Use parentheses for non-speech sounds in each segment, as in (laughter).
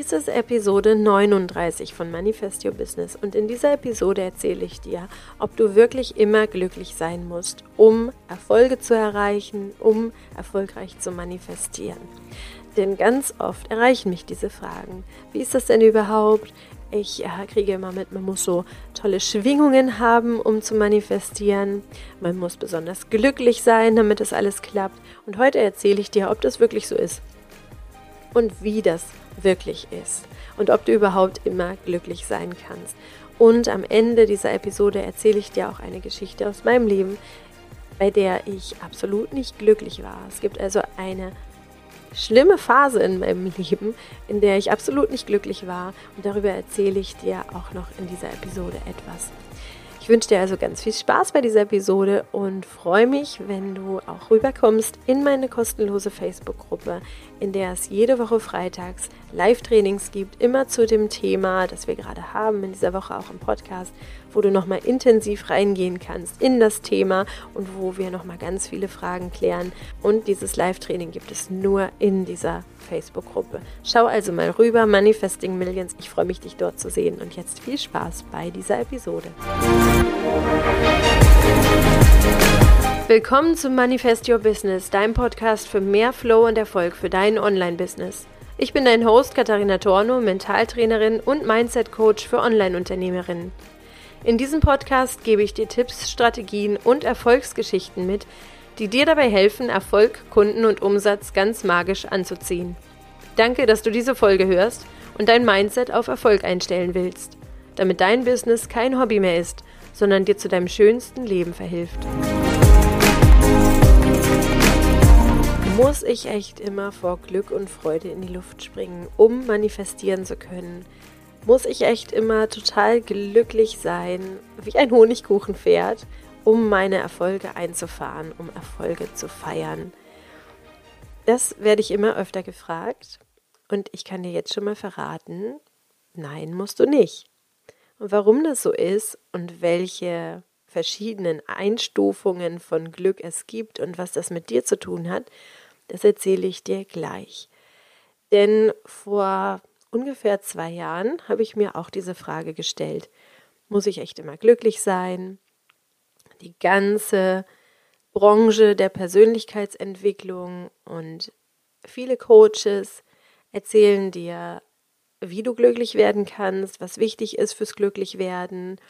Dies ist Episode 39 von Manifest Your Business und in dieser Episode erzähle ich dir, ob du wirklich immer glücklich sein musst, um Erfolge zu erreichen, um erfolgreich zu manifestieren. Denn ganz oft erreichen mich diese Fragen. Wie ist das denn überhaupt? Ich äh, kriege immer mit, man muss so tolle Schwingungen haben, um zu manifestieren. Man muss besonders glücklich sein, damit das alles klappt. Und heute erzähle ich dir, ob das wirklich so ist und wie das wirklich ist und ob du überhaupt immer glücklich sein kannst. Und am Ende dieser Episode erzähle ich dir auch eine Geschichte aus meinem Leben, bei der ich absolut nicht glücklich war. Es gibt also eine schlimme Phase in meinem (laughs) Leben, in der ich absolut nicht glücklich war. Und darüber erzähle ich dir auch noch in dieser Episode etwas. Ich wünsche dir also ganz viel Spaß bei dieser Episode und freue mich, wenn du auch rüberkommst in meine kostenlose Facebook-Gruppe, in der es jede Woche freitags Live-Trainings gibt, immer zu dem Thema, das wir gerade haben, in dieser Woche auch im Podcast, wo du nochmal intensiv reingehen kannst in das Thema und wo wir nochmal ganz viele Fragen klären. Und dieses Live-Training gibt es nur in dieser Facebook-Gruppe. Schau also mal rüber, Manifesting Millions. Ich freue mich, dich dort zu sehen. Und jetzt viel Spaß bei dieser Episode. Willkommen zum Manifest Your Business, deinem Podcast für mehr Flow und Erfolg für dein Online-Business. Ich bin dein Host Katharina Torno, Mentaltrainerin und Mindset-Coach für Online-Unternehmerinnen. In diesem Podcast gebe ich dir Tipps, Strategien und Erfolgsgeschichten mit, die dir dabei helfen, Erfolg, Kunden und Umsatz ganz magisch anzuziehen. Danke, dass du diese Folge hörst und dein Mindset auf Erfolg einstellen willst, damit dein Business kein Hobby mehr ist, sondern dir zu deinem schönsten Leben verhilft. Muss ich echt immer vor Glück und Freude in die Luft springen, um manifestieren zu können? Muss ich echt immer total glücklich sein, wie ein Honigkuchenpferd, um meine Erfolge einzufahren, um Erfolge zu feiern. Das werde ich immer öfter gefragt und ich kann dir jetzt schon mal verraten, nein, musst du nicht. Und warum das so ist und welche verschiedenen Einstufungen von Glück es gibt und was das mit dir zu tun hat, das erzähle ich dir gleich. Denn vor ungefähr zwei Jahren habe ich mir auch diese Frage gestellt. Muss ich echt immer glücklich sein? Die ganze Branche der Persönlichkeitsentwicklung und viele Coaches erzählen dir, wie du glücklich werden kannst, was wichtig ist fürs Glücklichwerden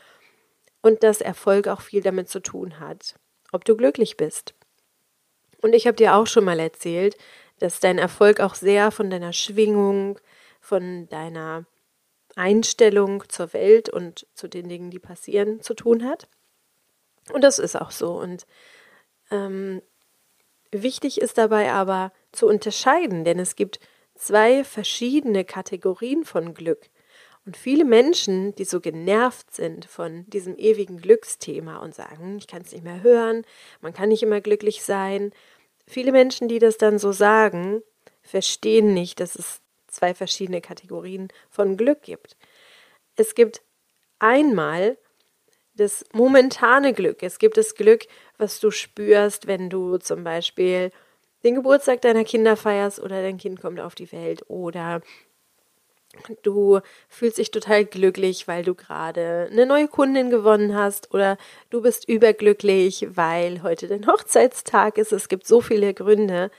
und dass Erfolg auch viel damit zu tun hat, ob du glücklich bist. Und ich habe dir auch schon mal erzählt, dass dein Erfolg auch sehr von deiner Schwingung, von deiner Einstellung zur Welt und zu den Dingen, die passieren, zu tun hat. Und das ist auch so. Und ähm, wichtig ist dabei aber zu unterscheiden, denn es gibt zwei verschiedene Kategorien von Glück. Und viele Menschen, die so genervt sind von diesem ewigen Glücksthema und sagen, ich kann es nicht mehr hören, man kann nicht immer glücklich sein, viele Menschen, die das dann so sagen, verstehen nicht, dass es zwei verschiedene Kategorien von Glück gibt. Es gibt einmal das momentane Glück. Es gibt das Glück, was du spürst, wenn du zum Beispiel den Geburtstag deiner Kinder feierst oder dein Kind kommt auf die Welt oder du fühlst dich total glücklich, weil du gerade eine neue Kundin gewonnen hast oder du bist überglücklich, weil heute dein Hochzeitstag ist. Es gibt so viele Gründe,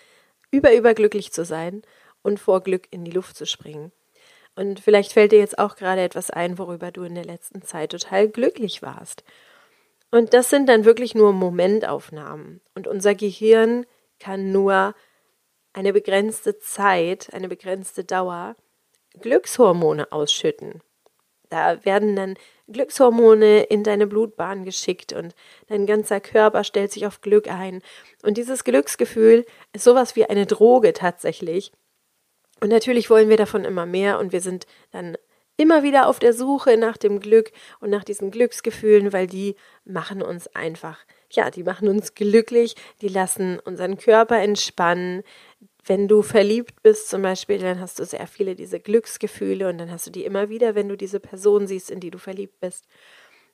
über überglücklich zu sein und vor Glück in die Luft zu springen. Und vielleicht fällt dir jetzt auch gerade etwas ein, worüber du in der letzten Zeit total glücklich warst. Und das sind dann wirklich nur Momentaufnahmen. Und unser Gehirn kann nur eine begrenzte Zeit, eine begrenzte Dauer Glückshormone ausschütten. Da werden dann Glückshormone in deine Blutbahn geschickt und dein ganzer Körper stellt sich auf Glück ein. Und dieses Glücksgefühl ist sowas wie eine Droge tatsächlich. Und natürlich wollen wir davon immer mehr und wir sind dann immer wieder auf der Suche nach dem Glück und nach diesen Glücksgefühlen, weil die machen uns einfach, ja, die machen uns glücklich, die lassen unseren Körper entspannen. Wenn du verliebt bist zum Beispiel, dann hast du sehr viele diese Glücksgefühle und dann hast du die immer wieder, wenn du diese Person siehst, in die du verliebt bist.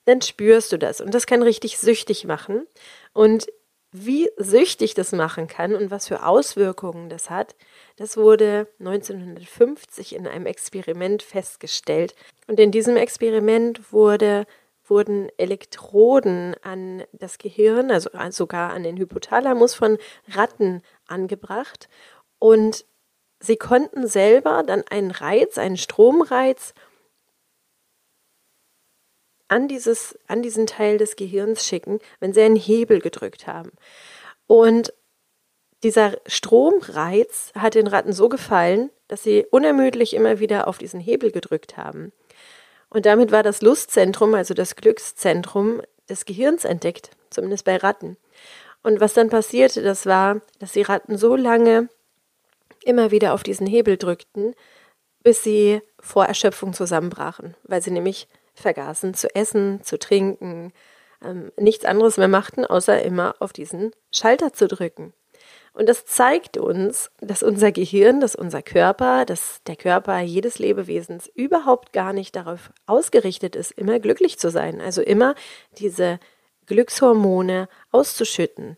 Dann spürst du das und das kann richtig süchtig machen. Und wie süchtig das machen kann und was für Auswirkungen das hat, das wurde 1950 in einem Experiment festgestellt. Und in diesem Experiment wurde, wurden Elektroden an das Gehirn, also sogar an den Hypothalamus von Ratten angebracht. Und sie konnten selber dann einen Reiz, einen Stromreiz an, dieses, an diesen Teil des Gehirns schicken, wenn sie einen Hebel gedrückt haben. Und dieser Stromreiz hat den Ratten so gefallen, dass sie unermüdlich immer wieder auf diesen Hebel gedrückt haben. Und damit war das Lustzentrum, also das Glückszentrum des Gehirns entdeckt, zumindest bei Ratten. Und was dann passierte, das war, dass die Ratten so lange immer wieder auf diesen Hebel drückten, bis sie vor Erschöpfung zusammenbrachen, weil sie nämlich vergaßen zu essen, zu trinken, ähm, nichts anderes mehr machten, außer immer auf diesen Schalter zu drücken. Und das zeigt uns, dass unser Gehirn, dass unser Körper, dass der Körper jedes Lebewesens überhaupt gar nicht darauf ausgerichtet ist, immer glücklich zu sein. Also immer diese Glückshormone auszuschütten.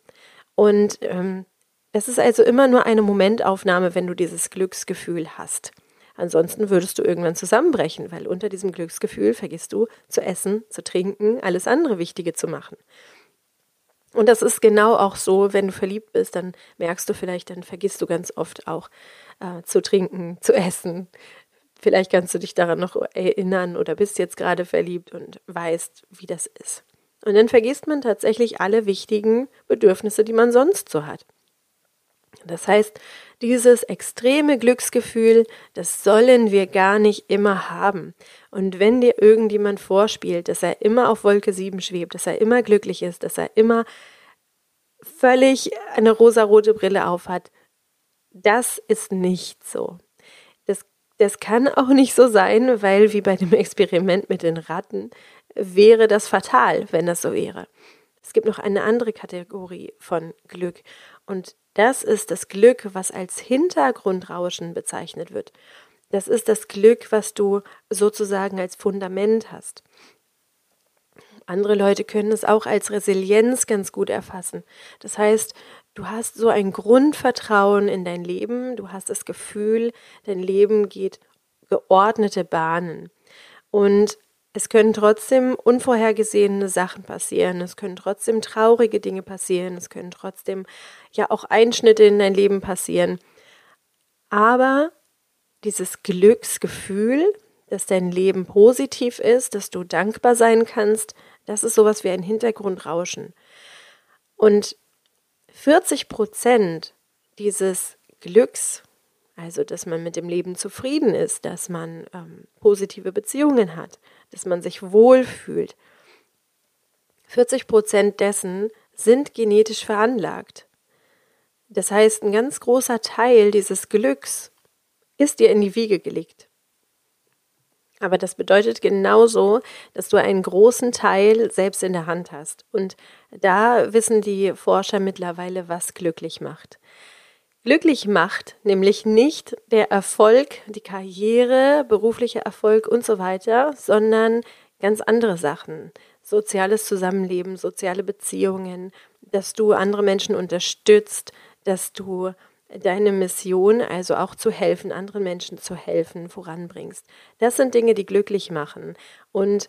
Und ähm, es ist also immer nur eine Momentaufnahme, wenn du dieses Glücksgefühl hast. Ansonsten würdest du irgendwann zusammenbrechen, weil unter diesem Glücksgefühl vergisst du zu essen, zu trinken, alles andere Wichtige zu machen. Und das ist genau auch so, wenn du verliebt bist, dann merkst du vielleicht, dann vergisst du ganz oft auch äh, zu trinken, zu essen. Vielleicht kannst du dich daran noch erinnern oder bist jetzt gerade verliebt und weißt, wie das ist. Und dann vergisst man tatsächlich alle wichtigen Bedürfnisse, die man sonst so hat. Das heißt, dieses extreme Glücksgefühl, das sollen wir gar nicht immer haben. Und wenn dir irgendjemand vorspielt, dass er immer auf Wolke 7 schwebt, dass er immer glücklich ist, dass er immer völlig eine rosarote Brille aufhat, das ist nicht so. Das, das kann auch nicht so sein, weil wie bei dem Experiment mit den Ratten wäre das fatal, wenn das so wäre. Es gibt noch eine andere Kategorie von Glück und das ist das Glück, was als Hintergrundrauschen bezeichnet wird. Das ist das Glück, was du sozusagen als Fundament hast. Andere Leute können es auch als Resilienz ganz gut erfassen. Das heißt, du hast so ein Grundvertrauen in dein Leben, du hast das Gefühl, dein Leben geht geordnete Bahnen. Und es können trotzdem unvorhergesehene Sachen passieren, es können trotzdem traurige Dinge passieren, es können trotzdem ja auch Einschnitte in dein Leben passieren. Aber dieses Glücksgefühl, dass dein Leben positiv ist, dass du dankbar sein kannst, das ist sowas wie ein Hintergrundrauschen. Und 40 Prozent dieses Glücks, also dass man mit dem Leben zufrieden ist, dass man ähm, positive Beziehungen hat, dass man sich wohlfühlt. 40 Prozent dessen sind genetisch veranlagt. Das heißt, ein ganz großer Teil dieses Glücks ist dir in die Wiege gelegt. Aber das bedeutet genauso, dass du einen großen Teil selbst in der Hand hast. Und da wissen die Forscher mittlerweile, was glücklich macht. Glücklich macht nämlich nicht der Erfolg, die Karriere, beruflicher Erfolg und so weiter, sondern ganz andere Sachen. Soziales Zusammenleben, soziale Beziehungen, dass du andere Menschen unterstützt, dass du deine Mission, also auch zu helfen, anderen Menschen zu helfen, voranbringst. Das sind Dinge, die glücklich machen. Und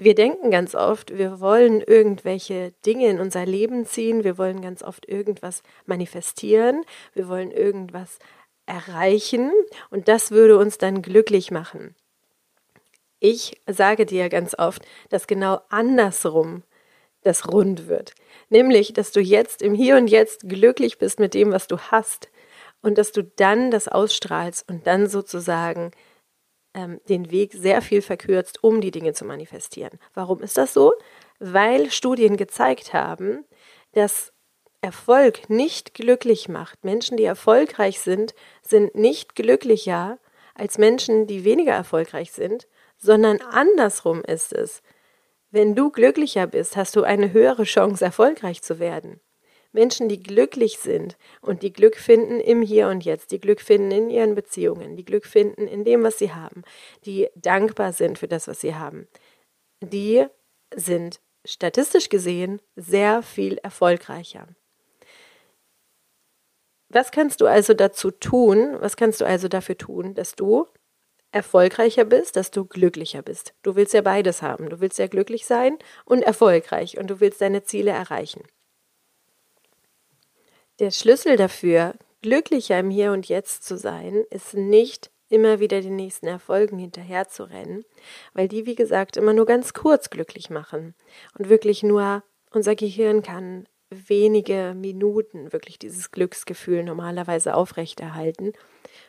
wir denken ganz oft, wir wollen irgendwelche Dinge in unser Leben ziehen, wir wollen ganz oft irgendwas manifestieren, wir wollen irgendwas erreichen und das würde uns dann glücklich machen. Ich sage dir ganz oft, dass genau andersrum das rund wird. Nämlich, dass du jetzt im Hier und Jetzt glücklich bist mit dem, was du hast und dass du dann das ausstrahlst und dann sozusagen ähm, den Weg sehr viel verkürzt, um die Dinge zu manifestieren. Warum ist das so? Weil Studien gezeigt haben, dass Erfolg nicht glücklich macht. Menschen, die erfolgreich sind, sind nicht glücklicher als Menschen, die weniger erfolgreich sind, sondern andersrum ist es. Wenn du glücklicher bist, hast du eine höhere Chance, erfolgreich zu werden. Menschen, die glücklich sind und die Glück finden im Hier und Jetzt, die Glück finden in ihren Beziehungen, die Glück finden in dem, was sie haben, die dankbar sind für das, was sie haben, die sind statistisch gesehen sehr viel erfolgreicher. Was kannst du also dazu tun? Was kannst du also dafür tun, dass du erfolgreicher bist, dass du glücklicher bist? Du willst ja beides haben. Du willst ja glücklich sein und erfolgreich und du willst deine Ziele erreichen. Der Schlüssel dafür, glücklicher im Hier und Jetzt zu sein, ist nicht immer wieder den nächsten Erfolgen hinterher zu rennen, weil die, wie gesagt, immer nur ganz kurz glücklich machen und wirklich nur unser Gehirn kann wenige Minuten wirklich dieses Glücksgefühl normalerweise aufrechterhalten.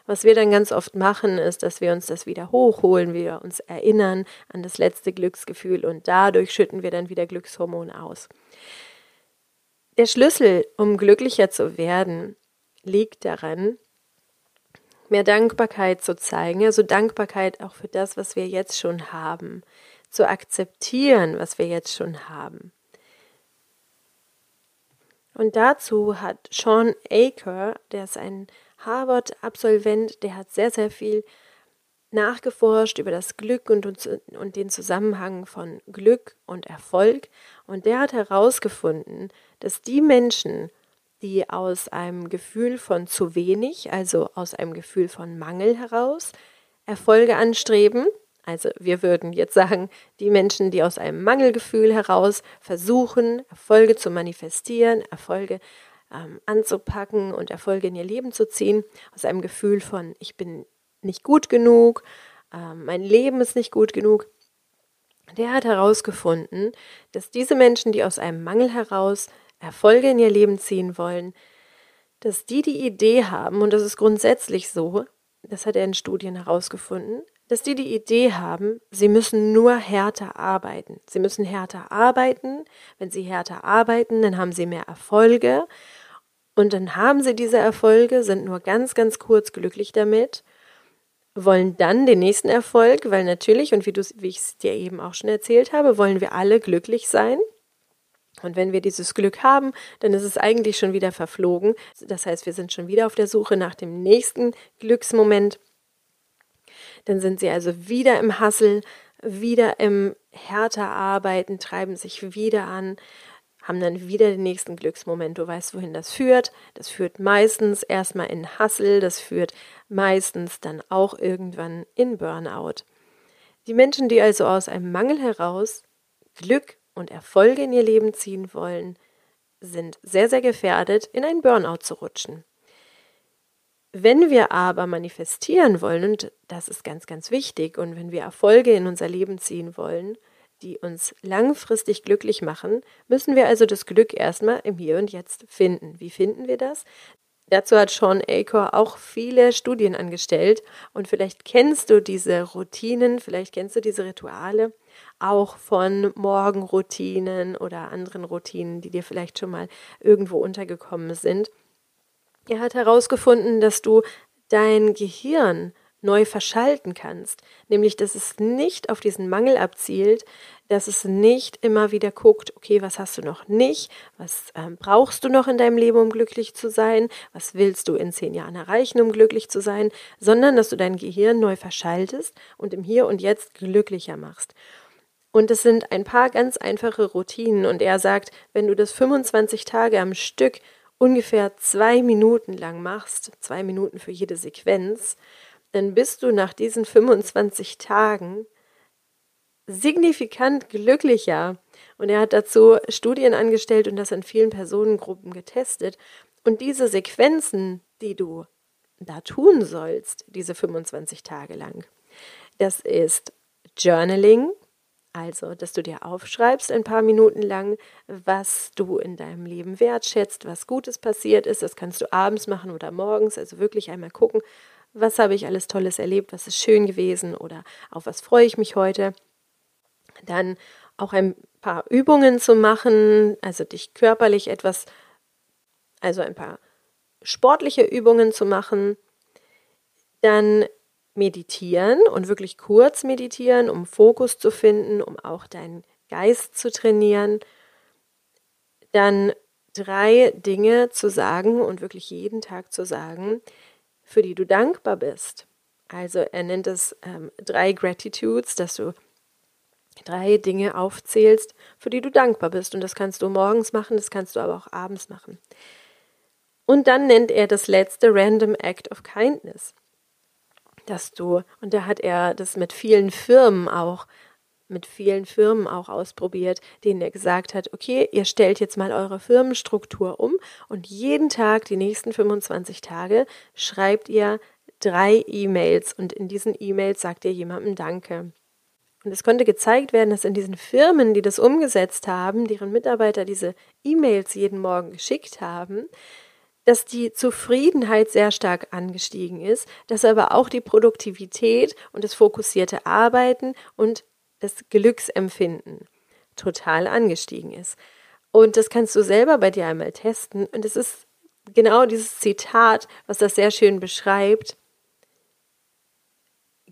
Was wir dann ganz oft machen, ist, dass wir uns das wieder hochholen, wir uns erinnern an das letzte Glücksgefühl und dadurch schütten wir dann wieder Glückshormone aus. Der Schlüssel, um glücklicher zu werden, liegt daran, mehr Dankbarkeit zu zeigen, also Dankbarkeit auch für das, was wir jetzt schon haben, zu akzeptieren, was wir jetzt schon haben. Und dazu hat Sean Aker, der ist ein Harvard-Absolvent, der hat sehr, sehr viel nachgeforscht über das Glück und, und, den Zusammenhang von Glück und Erfolg. Und der hat herausgefunden, dass die Menschen, die aus einem Gefühl von zu wenig, also aus einem Gefühl von Mangel heraus, Erfolge anstreben, also wir würden jetzt sagen, die Menschen, die aus einem Mangelgefühl heraus versuchen, Erfolge zu manifestieren, Erfolge ähm, anzupacken und Erfolge in ihr Leben zu ziehen, aus einem Gefühl von, ich bin nicht gut genug, äh, mein Leben ist nicht gut genug, der hat herausgefunden, dass diese Menschen, die aus einem Mangel heraus Erfolge in ihr Leben ziehen wollen, dass die die Idee haben, und das ist grundsätzlich so, das hat er in Studien herausgefunden, dass die die Idee haben, sie müssen nur härter arbeiten. Sie müssen härter arbeiten. Wenn sie härter arbeiten, dann haben sie mehr Erfolge. Und dann haben sie diese Erfolge, sind nur ganz, ganz kurz glücklich damit, wollen dann den nächsten Erfolg, weil natürlich, und wie, wie ich es dir eben auch schon erzählt habe, wollen wir alle glücklich sein. Und wenn wir dieses Glück haben, dann ist es eigentlich schon wieder verflogen. Das heißt, wir sind schon wieder auf der Suche nach dem nächsten Glücksmoment. Dann sind sie also wieder im Hassel, wieder im härter Arbeiten, treiben sich wieder an, haben dann wieder den nächsten Glücksmoment. Du weißt, wohin das führt. Das führt meistens erstmal in Hassel, das führt meistens dann auch irgendwann in Burnout. Die Menschen, die also aus einem Mangel heraus Glück und Erfolge in ihr Leben ziehen wollen, sind sehr, sehr gefährdet, in einen Burnout zu rutschen. Wenn wir aber manifestieren wollen, und das ist ganz, ganz wichtig, und wenn wir Erfolge in unser Leben ziehen wollen, die uns langfristig glücklich machen, müssen wir also das Glück erstmal im Hier und Jetzt finden. Wie finden wir das? Dazu hat Sean Acor auch viele Studien angestellt und vielleicht kennst du diese Routinen, vielleicht kennst du diese Rituale auch von Morgenroutinen oder anderen Routinen, die dir vielleicht schon mal irgendwo untergekommen sind. Er hat herausgefunden, dass du dein Gehirn neu verschalten kannst, nämlich dass es nicht auf diesen Mangel abzielt, dass es nicht immer wieder guckt, okay, was hast du noch nicht, was ähm, brauchst du noch in deinem Leben, um glücklich zu sein, was willst du in zehn Jahren erreichen, um glücklich zu sein, sondern dass du dein Gehirn neu verschaltest und im Hier und Jetzt glücklicher machst. Und es sind ein paar ganz einfache Routinen. Und er sagt, wenn du das 25 Tage am Stück ungefähr zwei Minuten lang machst, zwei Minuten für jede Sequenz, dann bist du nach diesen 25 Tagen signifikant glücklicher. Und er hat dazu Studien angestellt und das in vielen Personengruppen getestet. Und diese Sequenzen, die du da tun sollst, diese 25 Tage lang, das ist Journaling, also, dass du dir aufschreibst ein paar Minuten lang, was du in deinem Leben wertschätzt, was Gutes passiert ist. Das kannst du abends machen oder morgens. Also wirklich einmal gucken, was habe ich alles Tolles erlebt, was ist schön gewesen oder auf was freue ich mich heute. Dann auch ein paar Übungen zu machen, also dich körperlich etwas, also ein paar sportliche Übungen zu machen. Dann meditieren und wirklich kurz meditieren, um Fokus zu finden, um auch deinen Geist zu trainieren. Dann drei Dinge zu sagen und wirklich jeden Tag zu sagen, für die du dankbar bist. Also er nennt es ähm, drei Gratitudes, dass du drei Dinge aufzählst, für die du dankbar bist. Und das kannst du morgens machen, das kannst du aber auch abends machen. Und dann nennt er das letzte Random Act of Kindness. Dass du, und da hat er das mit vielen Firmen auch, mit vielen Firmen auch ausprobiert, denen er gesagt hat, okay, ihr stellt jetzt mal eure Firmenstruktur um und jeden Tag, die nächsten 25 Tage, schreibt ihr drei E-Mails und in diesen E-Mails sagt ihr jemandem Danke. Und es konnte gezeigt werden, dass in diesen Firmen, die das umgesetzt haben, deren Mitarbeiter diese E-Mails jeden Morgen geschickt haben, dass die Zufriedenheit sehr stark angestiegen ist, dass aber auch die Produktivität und das fokussierte Arbeiten und das Glücksempfinden total angestiegen ist. Und das kannst du selber bei dir einmal testen. Und es ist genau dieses Zitat, was das sehr schön beschreibt.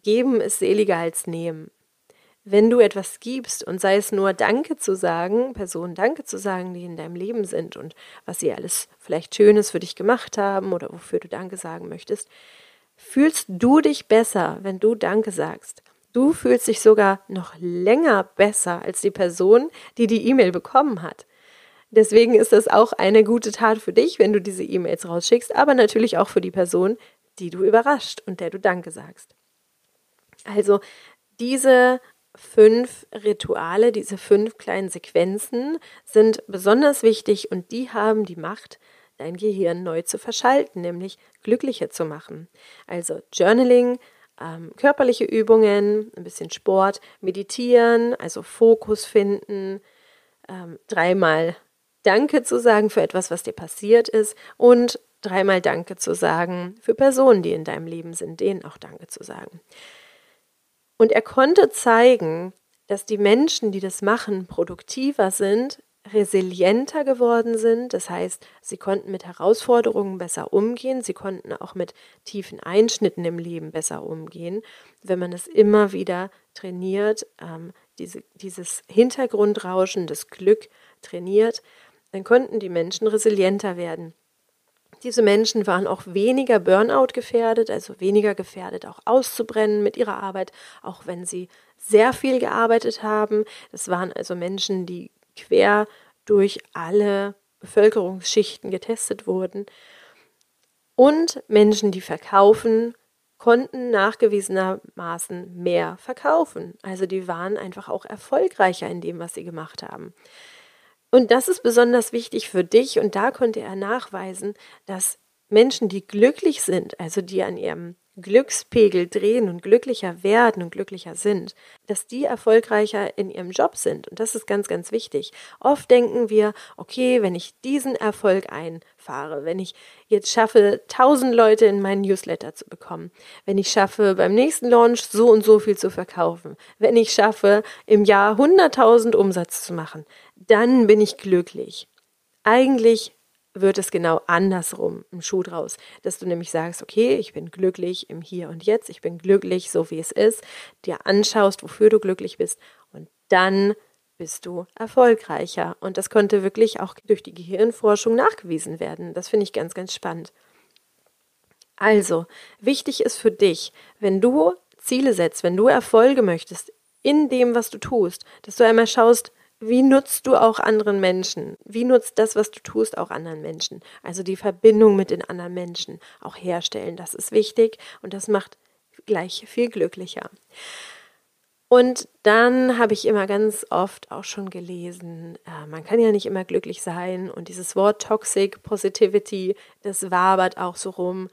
Geben ist seliger als nehmen wenn du etwas gibst und sei es nur Danke zu sagen, Personen Danke zu sagen, die in deinem Leben sind und was sie alles vielleicht Schönes für dich gemacht haben oder wofür du Danke sagen möchtest, fühlst du dich besser, wenn du Danke sagst. Du fühlst dich sogar noch länger besser als die Person, die die E-Mail bekommen hat. Deswegen ist das auch eine gute Tat für dich, wenn du diese E-Mails rausschickst, aber natürlich auch für die Person, die du überrascht und der du Danke sagst. Also diese fünf Rituale, diese fünf kleinen Sequenzen sind besonders wichtig und die haben die Macht, dein Gehirn neu zu verschalten, nämlich glücklicher zu machen. Also Journaling, ähm, körperliche Übungen, ein bisschen Sport, meditieren, also Fokus finden, ähm, dreimal Danke zu sagen für etwas, was dir passiert ist und dreimal Danke zu sagen für Personen, die in deinem Leben sind, denen auch Danke zu sagen. Und er konnte zeigen, dass die Menschen, die das machen, produktiver sind, resilienter geworden sind. Das heißt, sie konnten mit Herausforderungen besser umgehen, sie konnten auch mit tiefen Einschnitten im Leben besser umgehen, wenn man es immer wieder trainiert, ähm, diese, dieses Hintergrundrauschen, das Glück trainiert, dann konnten die Menschen resilienter werden. Diese Menschen waren auch weniger Burnout gefährdet, also weniger gefährdet, auch auszubrennen mit ihrer Arbeit, auch wenn sie sehr viel gearbeitet haben. Das waren also Menschen, die quer durch alle Bevölkerungsschichten getestet wurden. Und Menschen, die verkaufen, konnten nachgewiesenermaßen mehr verkaufen. Also die waren einfach auch erfolgreicher in dem, was sie gemacht haben. Und das ist besonders wichtig für dich und da konnte er nachweisen, dass Menschen, die glücklich sind, also die an ihrem Glückspegel drehen und glücklicher werden und glücklicher sind, dass die erfolgreicher in ihrem Job sind. Und das ist ganz, ganz wichtig. Oft denken wir, okay, wenn ich diesen Erfolg einfahre, wenn ich jetzt schaffe, tausend Leute in meinen Newsletter zu bekommen, wenn ich schaffe, beim nächsten Launch so und so viel zu verkaufen, wenn ich schaffe, im Jahr hunderttausend Umsatz zu machen, dann bin ich glücklich. Eigentlich wird es genau andersrum im Schuh draus, dass du nämlich sagst, okay, ich bin glücklich im Hier und Jetzt, ich bin glücklich so wie es ist, dir anschaust, wofür du glücklich bist und dann bist du erfolgreicher. Und das konnte wirklich auch durch die Gehirnforschung nachgewiesen werden. Das finde ich ganz, ganz spannend. Also, wichtig ist für dich, wenn du Ziele setzt, wenn du Erfolge möchtest in dem, was du tust, dass du einmal schaust, wie nutzt du auch anderen Menschen? Wie nutzt das, was du tust, auch anderen Menschen? Also die Verbindung mit den anderen Menschen auch herstellen, das ist wichtig und das macht gleich viel glücklicher. Und dann habe ich immer ganz oft auch schon gelesen, äh, man kann ja nicht immer glücklich sein und dieses Wort Toxic Positivity, das wabert auch so rum.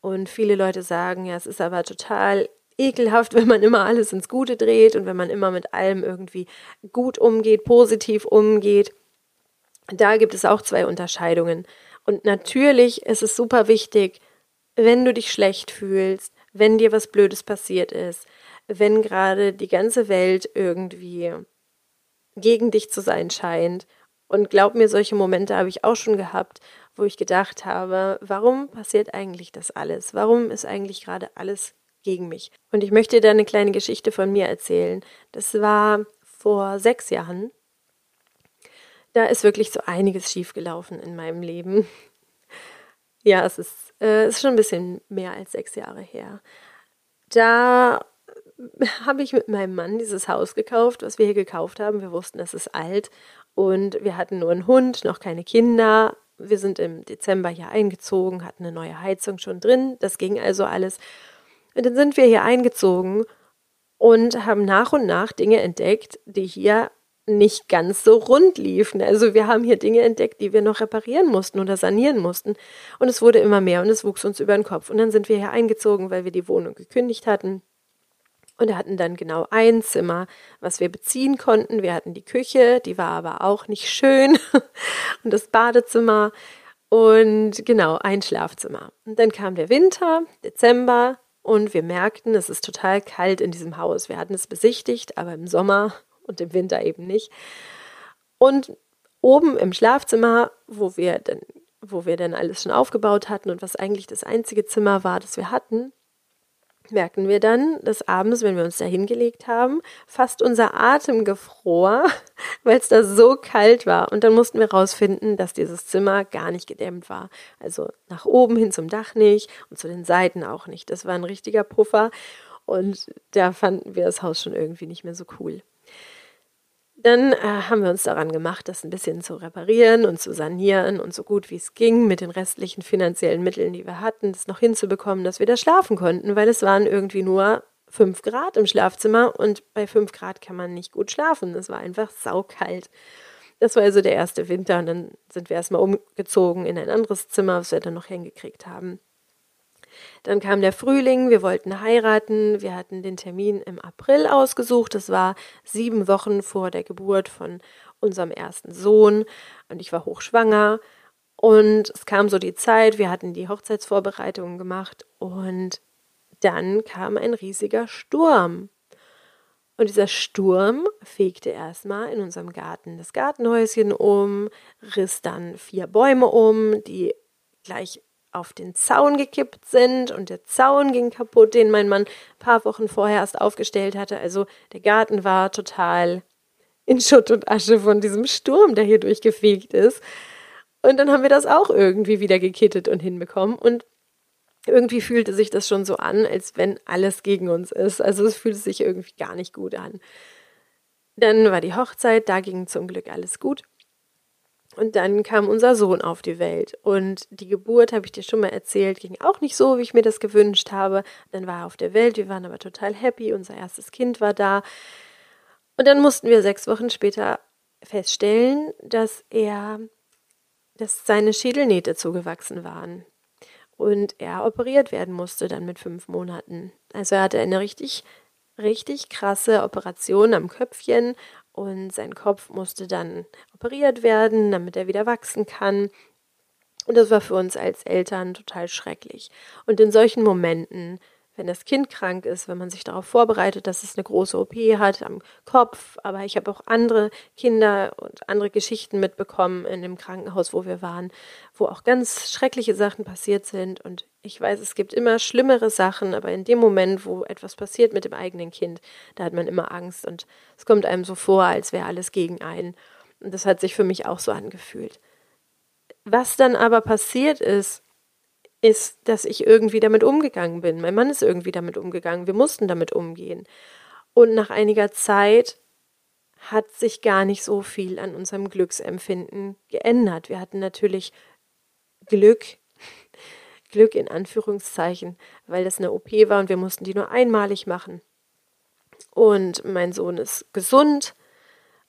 Und viele Leute sagen, ja, es ist aber total ekelhaft, (laughs) wenn man immer alles ins Gute dreht und wenn man immer mit allem irgendwie gut umgeht, positiv umgeht. Da gibt es auch zwei Unterscheidungen. Und natürlich ist es super wichtig, wenn du dich schlecht fühlst, wenn dir was Blödes passiert ist, wenn gerade die ganze Welt irgendwie gegen dich zu sein scheint. Und glaub mir, solche Momente habe ich auch schon gehabt, wo ich gedacht habe, warum passiert eigentlich das alles? Warum ist eigentlich gerade alles gegen mich. Und ich möchte dir eine kleine Geschichte von mir erzählen. Das war vor sechs Jahren. Da ist wirklich so einiges schiefgelaufen in meinem Leben. Ja, es ist, äh, ist schon ein bisschen mehr als sechs Jahre her. Da habe ich mit meinem Mann dieses Haus gekauft, was wir hier gekauft haben. Wir wussten, es ist alt und wir hatten nur einen Hund, noch keine Kinder. Wir sind im Dezember hier eingezogen, hatten eine neue Heizung schon drin. Das ging also alles. Und dann sind wir hier eingezogen und haben nach und nach Dinge entdeckt, die hier nicht ganz so rund liefen. Also wir haben hier Dinge entdeckt, die wir noch reparieren mussten oder sanieren mussten. Und es wurde immer mehr und es wuchs uns über den Kopf. Und dann sind wir hier eingezogen, weil wir die Wohnung gekündigt hatten. Und hatten dann genau ein Zimmer, was wir beziehen konnten. Wir hatten die Küche, die war aber auch nicht schön. (laughs) und das Badezimmer und genau ein Schlafzimmer. Und dann kam der Winter, Dezember, und wir merkten, es ist total kalt in diesem Haus. Wir hatten es besichtigt, aber im Sommer und im Winter eben nicht. Und oben im Schlafzimmer, wo wir dann, wo wir dann alles schon aufgebaut hatten und was eigentlich das einzige Zimmer war, das wir hatten, merken wir dann, dass abends, wenn wir uns da hingelegt haben, fast unser Atem gefror, (laughs) weil es da so kalt war. Und dann mussten wir rausfinden, dass dieses Zimmer gar nicht gedämmt war. Also nach oben hin zum Dach nicht und zu den Seiten auch nicht. Das war ein richtiger Puffer. Und da fanden wir das Haus schon irgendwie nicht mehr so cool. Dann äh, haben wir uns daran gemacht, das ein bisschen zu reparieren und zu sanieren und so gut wie es ging mit den restlichen finanziellen Mitteln, die wir hatten, das noch hinzubekommen, dass wir da schlafen konnten, weil es waren irgendwie nur fünf Grad im Schlafzimmer und bei fünf Grad kann man nicht gut schlafen. Es war einfach saukalt. Das war also der erste Winter und dann sind wir erstmal umgezogen in ein anderes Zimmer, was wir dann noch hingekriegt haben. Dann kam der Frühling, wir wollten heiraten, wir hatten den Termin im April ausgesucht. Das war sieben Wochen vor der Geburt von unserem ersten Sohn und ich war hochschwanger. Und es kam so die Zeit, wir hatten die Hochzeitsvorbereitungen gemacht und dann kam ein riesiger Sturm. Und dieser Sturm fegte erstmal in unserem Garten das Gartenhäuschen um, riss dann vier Bäume um, die gleich auf den Zaun gekippt sind und der Zaun ging kaputt, den mein Mann ein paar Wochen vorher erst aufgestellt hatte. Also der Garten war total in Schutt und Asche von diesem Sturm, der hier durchgefegt ist. Und dann haben wir das auch irgendwie wieder gekittet und hinbekommen. Und irgendwie fühlte sich das schon so an, als wenn alles gegen uns ist. Also es fühlte sich irgendwie gar nicht gut an. Dann war die Hochzeit, da ging zum Glück alles gut. Und dann kam unser Sohn auf die Welt. Und die Geburt, habe ich dir schon mal erzählt, ging auch nicht so, wie ich mir das gewünscht habe. Dann war er auf der Welt, wir waren aber total happy, unser erstes Kind war da. Und dann mussten wir sechs Wochen später feststellen, dass er, dass seine Schädelnähte zugewachsen waren. Und er operiert werden musste dann mit fünf Monaten. Also er hatte eine richtig, richtig krasse Operation am Köpfchen und sein Kopf musste dann operiert werden, damit er wieder wachsen kann. Und das war für uns als Eltern total schrecklich. Und in solchen Momenten wenn das Kind krank ist, wenn man sich darauf vorbereitet, dass es eine große OP hat am Kopf. Aber ich habe auch andere Kinder und andere Geschichten mitbekommen in dem Krankenhaus, wo wir waren, wo auch ganz schreckliche Sachen passiert sind. Und ich weiß, es gibt immer schlimmere Sachen, aber in dem Moment, wo etwas passiert mit dem eigenen Kind, da hat man immer Angst und es kommt einem so vor, als wäre alles gegen einen. Und das hat sich für mich auch so angefühlt. Was dann aber passiert ist, ist, dass ich irgendwie damit umgegangen bin. Mein Mann ist irgendwie damit umgegangen. Wir mussten damit umgehen. Und nach einiger Zeit hat sich gar nicht so viel an unserem Glücksempfinden geändert. Wir hatten natürlich Glück, Glück in Anführungszeichen, weil das eine OP war und wir mussten die nur einmalig machen. Und mein Sohn ist gesund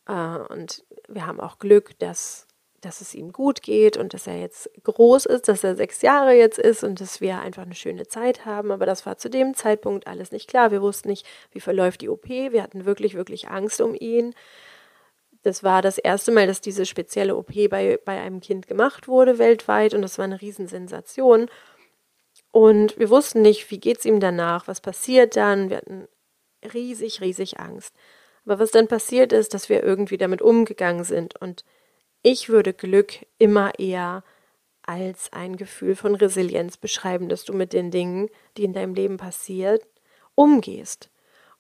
äh, und wir haben auch Glück, dass dass es ihm gut geht und dass er jetzt groß ist, dass er sechs Jahre jetzt ist und dass wir einfach eine schöne Zeit haben. Aber das war zu dem Zeitpunkt alles nicht klar. Wir wussten nicht, wie verläuft die OP. Wir hatten wirklich, wirklich Angst um ihn. Das war das erste Mal, dass diese spezielle OP bei, bei einem Kind gemacht wurde weltweit und das war eine Riesensensation. Und wir wussten nicht, wie geht es ihm danach, was passiert dann. Wir hatten riesig, riesig Angst. Aber was dann passiert ist, dass wir irgendwie damit umgegangen sind und ich würde Glück immer eher als ein Gefühl von Resilienz beschreiben, dass du mit den Dingen, die in deinem Leben passiert, umgehst.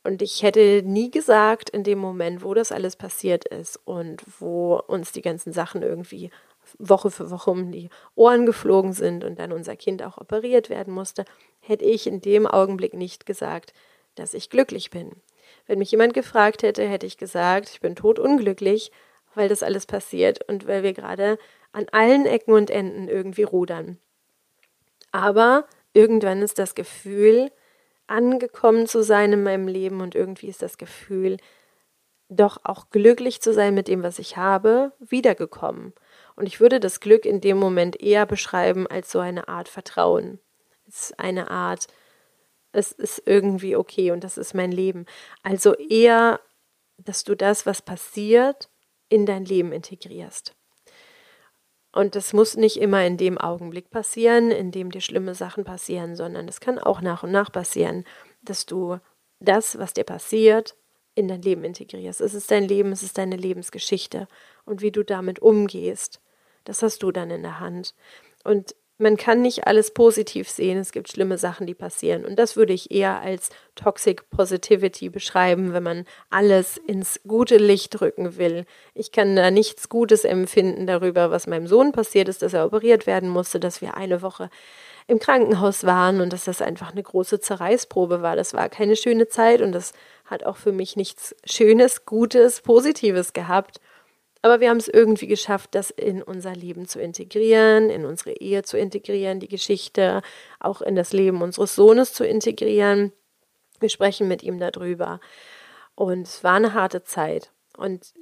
Und ich hätte nie gesagt, in dem Moment, wo das alles passiert ist und wo uns die ganzen Sachen irgendwie Woche für Woche um die Ohren geflogen sind und dann unser Kind auch operiert werden musste, hätte ich in dem Augenblick nicht gesagt, dass ich glücklich bin. Wenn mich jemand gefragt hätte, hätte ich gesagt, ich bin totunglücklich, weil das alles passiert und weil wir gerade an allen Ecken und Enden irgendwie rudern. Aber irgendwann ist das Gefühl, angekommen zu sein in meinem Leben und irgendwie ist das Gefühl, doch auch glücklich zu sein mit dem, was ich habe, wiedergekommen. Und ich würde das Glück in dem Moment eher beschreiben als so eine Art Vertrauen. Es ist eine Art, es ist irgendwie okay und das ist mein Leben. Also eher, dass du das, was passiert, in dein Leben integrierst. Und das muss nicht immer in dem Augenblick passieren, in dem dir schlimme Sachen passieren, sondern es kann auch nach und nach passieren, dass du das, was dir passiert, in dein Leben integrierst. Es ist dein Leben, es ist deine Lebensgeschichte. Und wie du damit umgehst, das hast du dann in der Hand. Und man kann nicht alles positiv sehen. Es gibt schlimme Sachen, die passieren. Und das würde ich eher als Toxic Positivity beschreiben, wenn man alles ins gute Licht rücken will. Ich kann da nichts Gutes empfinden darüber, was meinem Sohn passiert ist, dass er operiert werden musste, dass wir eine Woche im Krankenhaus waren und dass das einfach eine große Zerreißprobe war. Das war keine schöne Zeit und das hat auch für mich nichts Schönes, Gutes, Positives gehabt. Aber wir haben es irgendwie geschafft, das in unser Leben zu integrieren, in unsere Ehe zu integrieren, die Geschichte auch in das Leben unseres Sohnes zu integrieren. Wir sprechen mit ihm darüber. Und es war eine harte Zeit. Und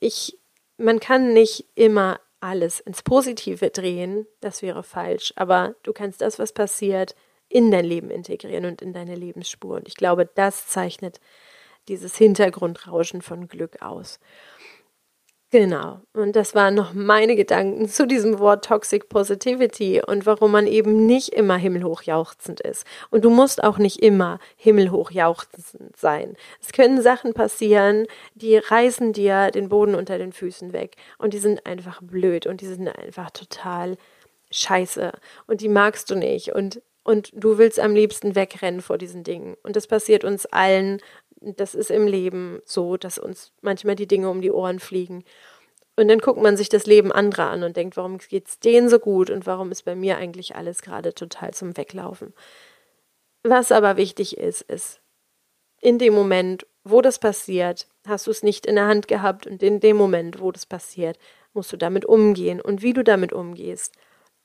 ich, man kann nicht immer alles ins Positive drehen, das wäre falsch. Aber du kannst das, was passiert, in dein Leben integrieren und in deine Lebensspur. Und ich glaube, das zeichnet dieses Hintergrundrauschen von Glück aus. Genau. Und das waren noch meine Gedanken zu diesem Wort Toxic Positivity und warum man eben nicht immer himmelhoch jauchzend ist. Und du musst auch nicht immer himmelhoch jauchzend sein. Es können Sachen passieren, die reißen dir den Boden unter den Füßen weg. Und die sind einfach blöd und die sind einfach total scheiße. Und die magst du nicht. Und und du willst am liebsten wegrennen vor diesen Dingen. Und das passiert uns allen das ist im Leben so, dass uns manchmal die Dinge um die Ohren fliegen. Und dann guckt man sich das Leben anderer an und denkt, warum geht es denen so gut und warum ist bei mir eigentlich alles gerade total zum Weglaufen. Was aber wichtig ist, ist, in dem Moment, wo das passiert, hast du es nicht in der Hand gehabt und in dem Moment, wo das passiert, musst du damit umgehen. Und wie du damit umgehst,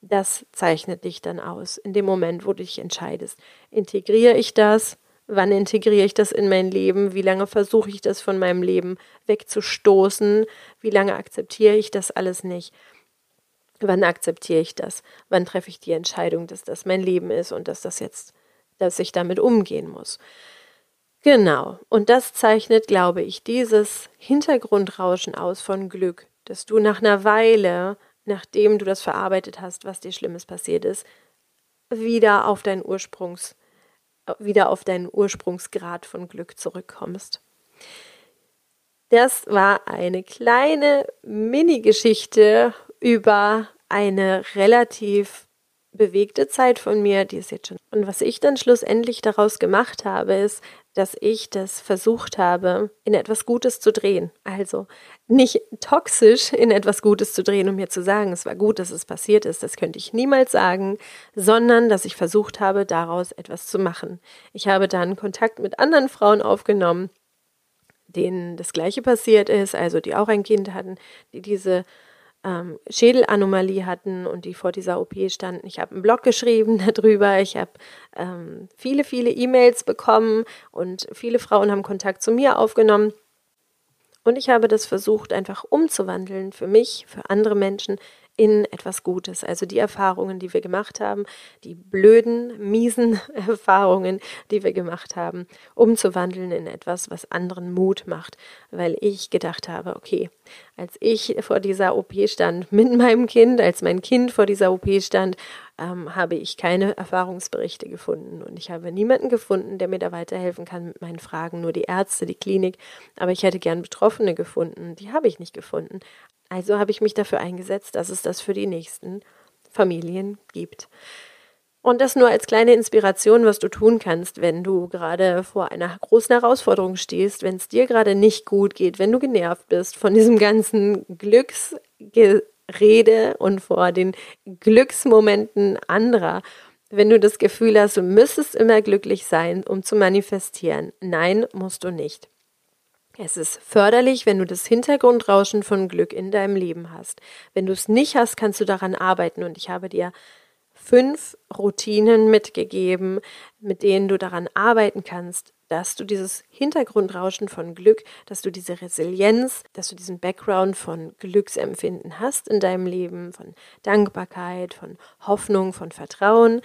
das zeichnet dich dann aus. In dem Moment, wo du dich entscheidest, integriere ich das Wann integriere ich das in mein Leben? Wie lange versuche ich das von meinem Leben wegzustoßen? Wie lange akzeptiere ich das alles nicht? Wann akzeptiere ich das? Wann treffe ich die Entscheidung, dass das mein Leben ist und dass das jetzt, dass ich damit umgehen muss? Genau. Und das zeichnet, glaube ich, dieses Hintergrundrauschen aus von Glück, dass du nach einer Weile, nachdem du das verarbeitet hast, was dir Schlimmes passiert ist, wieder auf dein Ursprungs wieder auf deinen Ursprungsgrad von Glück zurückkommst. Das war eine kleine Mini-Geschichte über eine relativ bewegte Zeit von mir, die ist jetzt schon. Und was ich dann schlussendlich daraus gemacht habe, ist, dass ich das versucht habe, in etwas Gutes zu drehen. Also nicht toxisch in etwas Gutes zu drehen, um mir zu sagen, es war gut, dass es passiert ist, das könnte ich niemals sagen, sondern dass ich versucht habe, daraus etwas zu machen. Ich habe dann Kontakt mit anderen Frauen aufgenommen, denen das Gleiche passiert ist, also die auch ein Kind hatten, die diese ähm, Schädelanomalie hatten und die vor dieser OP standen. Ich habe einen Blog geschrieben (laughs) darüber. Ich habe ähm, viele, viele E-Mails bekommen und viele Frauen haben Kontakt zu mir aufgenommen. Und ich habe das versucht, einfach umzuwandeln für mich, für andere Menschen in etwas Gutes. Also die Erfahrungen, die wir gemacht haben, die blöden, miesen (laughs) Erfahrungen, die wir gemacht haben, umzuwandeln in etwas, was anderen Mut macht. Weil ich gedacht habe, okay, als ich vor dieser OP stand mit meinem Kind, als mein Kind vor dieser OP stand, ähm, habe ich keine Erfahrungsberichte gefunden. Und ich habe niemanden gefunden, der mir da weiterhelfen kann mit meinen Fragen. Nur die Ärzte, die Klinik. Aber ich hätte gern Betroffene gefunden. Die habe ich nicht gefunden. Also habe ich mich dafür eingesetzt, dass es das für die nächsten Familien gibt. Und das nur als kleine Inspiration, was du tun kannst, wenn du gerade vor einer großen Herausforderung stehst, wenn es dir gerade nicht gut geht, wenn du genervt bist von diesem ganzen Glücksgerede und vor den Glücksmomenten anderer. wenn du das Gefühl hast, du müsstest immer glücklich sein, um zu manifestieren. Nein, musst du nicht. Es ist förderlich, wenn du das Hintergrundrauschen von Glück in deinem Leben hast. Wenn du es nicht hast, kannst du daran arbeiten. Und ich habe dir fünf Routinen mitgegeben, mit denen du daran arbeiten kannst, dass du dieses Hintergrundrauschen von Glück, dass du diese Resilienz, dass du diesen Background von Glücksempfinden hast in deinem Leben, von Dankbarkeit, von Hoffnung, von Vertrauen.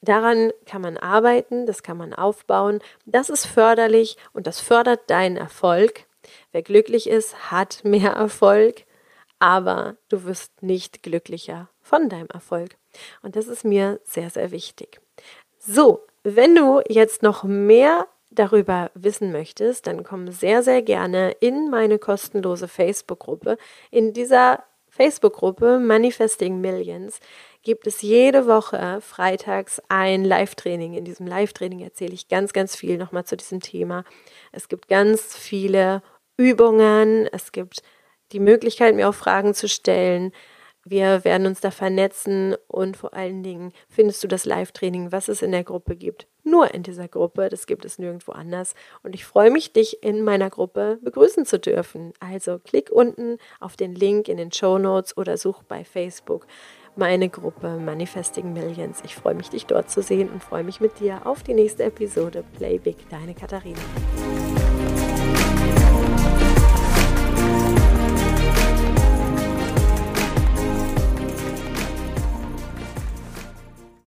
Daran kann man arbeiten, das kann man aufbauen. Das ist förderlich und das fördert deinen Erfolg. Wer glücklich ist, hat mehr Erfolg, aber du wirst nicht glücklicher von deinem Erfolg. Und das ist mir sehr, sehr wichtig. So, wenn du jetzt noch mehr darüber wissen möchtest, dann komm sehr, sehr gerne in meine kostenlose Facebook-Gruppe. In dieser Facebook-Gruppe Manifesting Millions gibt es jede Woche freitags ein Live-Training. In diesem Live-Training erzähle ich ganz, ganz viel nochmal zu diesem Thema. Es gibt ganz viele Übungen, es gibt die Möglichkeit, mir auch Fragen zu stellen. Wir werden uns da vernetzen und vor allen Dingen findest du das Live-Training, was es in der Gruppe gibt, nur in dieser Gruppe. Das gibt es nirgendwo anders. Und ich freue mich, dich in meiner Gruppe begrüßen zu dürfen. Also klick unten auf den Link in den Show Notes oder such bei Facebook meine Gruppe Manifesting Millions. Ich freue mich, dich dort zu sehen und freue mich mit dir auf die nächste Episode Play Big, deine Katharina.